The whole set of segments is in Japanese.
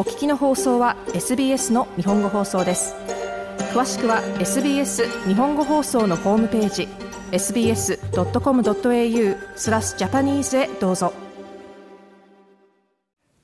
お聞きの放送は SBS の日本語放送です。詳しくは SBS 日本語放送のホームページ sbs.com.au スラスジャパニーズへどうぞ。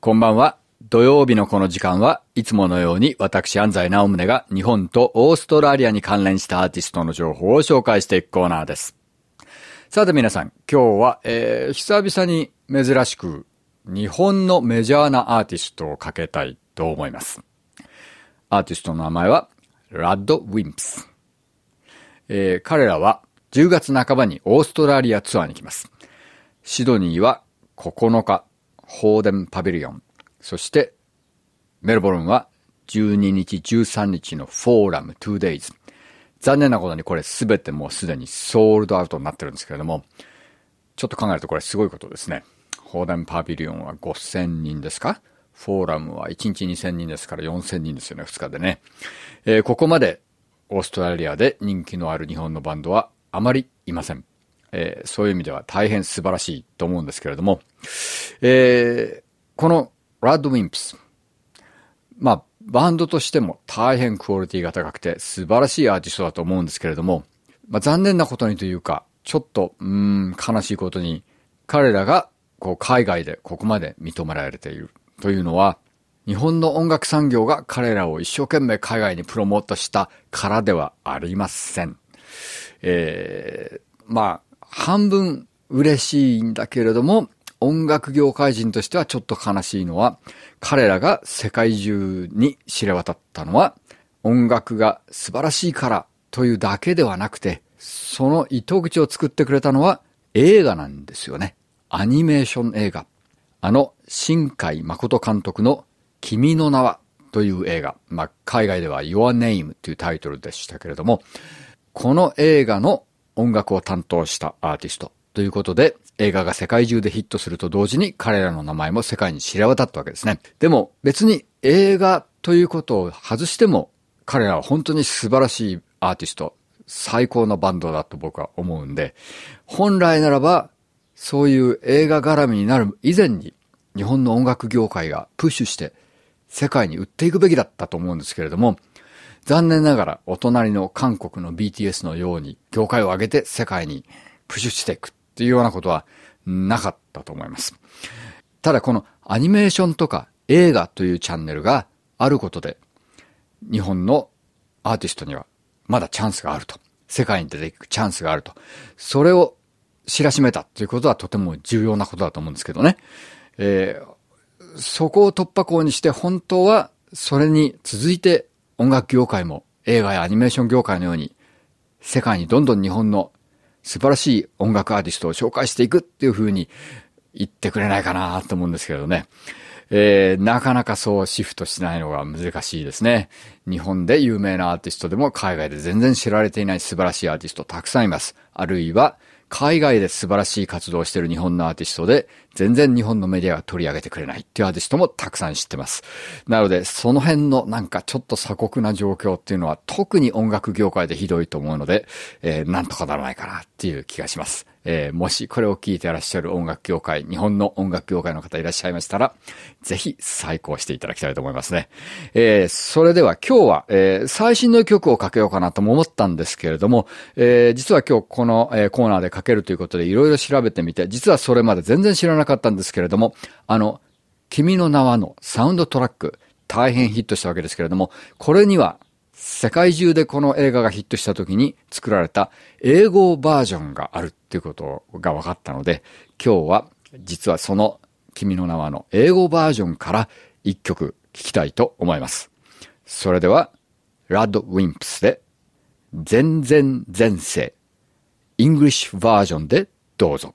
こんばんは。土曜日のこの時間はいつものように私安西直宗が日本とオーストラリアに関連したアーティストの情報を紹介していくコーナーです。さて皆さん、今日は、えー、久々に珍しく日本のメジャーなアーティストをかけたいと思います。アーティストの名前は、ラッド・ウィンプス。えー、彼らは10月半ばにオーストラリアツアーに来ます。シドニーは9日、ホーデンパビリオン。そして、メルボルンは12日、13日のフォーラム 2days。残念なことにこれすべてもうすでにソールドアウトになってるんですけれども、ちょっと考えるとこれすごいことですね。ホーデンパビリオンは5000人ですか？フォーラムは1日2000人ですから4000人ですよね、2日でね。えー、ここまでオーストラリアで人気のある日本のバンドはあまりいません。えー、そういう意味では大変素晴らしいと思うんですけれども、えー、このラッドウィンプス、まあ、バンドとしても大変クオリティが高くて素晴らしいアーティストだと思うんですけれども、まあ、残念なことにというか、ちょっと、うん、悲しいことに、彼らが、こう、海外でここまで認められているというのは、日本の音楽産業が彼らを一生懸命海外にプロモートしたからではありません。えー、まあ、半分嬉しいんだけれども、音楽業界人としてはちょっと悲しいのは、彼らが世界中に知れ渡ったのは、音楽が素晴らしいからというだけではなくて、その糸口を作ってくれたのは映画なんですよね。アニメーション映画。あの、新海誠監督の君の名はという映画。まあ、海外では Your Name というタイトルでしたけれども、この映画の音楽を担当したアーティストということで、映画が世界中でヒットすると同時に彼らの名前も世界に知れ渡ったわけですね。でも別に映画ということを外しても彼らは本当に素晴らしいアーティスト、最高のバンドだと僕は思うんで、本来ならばそういう映画絡みになる以前に日本の音楽業界がプッシュして世界に売っていくべきだったと思うんですけれども、残念ながらお隣の韓国の BTS のように業界を上げて世界にプッシュしていくっていうようなことはなかったと思います。ただこのアニメーションとか映画というチャンネルがあることで、日本のアーティストにはまだチャンスがあると。世界に出ていくチャンスがあると。それを知らしめたということはとても重要なことだと思うんですけどね。えー、そこを突破口にして本当はそれに続いて音楽業界も映画やアニメーション業界のように世界にどんどん日本の素晴らしい音楽アーティストを紹介していくっていう風に言ってくれないかなと思うんですけどね。えー、なかなかそうシフトしないのが難しいですね。日本で有名なアーティストでも海外で全然知られていない素晴らしいアーティストたくさんいます。あるいは、海外で素晴らしい活動をしている日本のアーティストで、全然日本のメディアが取り上げてくれないっていうアーティストもたくさん知ってます。なので、その辺のなんかちょっと鎖国な状況っていうのは特に音楽業界でひどいと思うので、えー、なんとかならないかなっていう気がします。えー、もしこれを聞いてらっしゃる音楽業界、日本の音楽業界の方いらっしゃいましたら、ぜひ再考していただきたいと思いますね。えー、それでは今日は、えー、最新の曲をかけようかなとも思ったんですけれども、えー、実は今日この、えー、コーナーでかけるということでいろいろ調べてみて、実はそれまで全然知らなかったんですけれども、あの、君の名はのサウンドトラック、大変ヒットしたわけですけれども、これには世界中でこの映画がヒットした時に作られた英語バージョンがあるっていうことが分かったので、今日は実はその君の名はの英語バージョンから一曲聴きたいと思います。それでは、ラッドウィンプスで、全然前世、イングリッシュバージョンでどうぞ。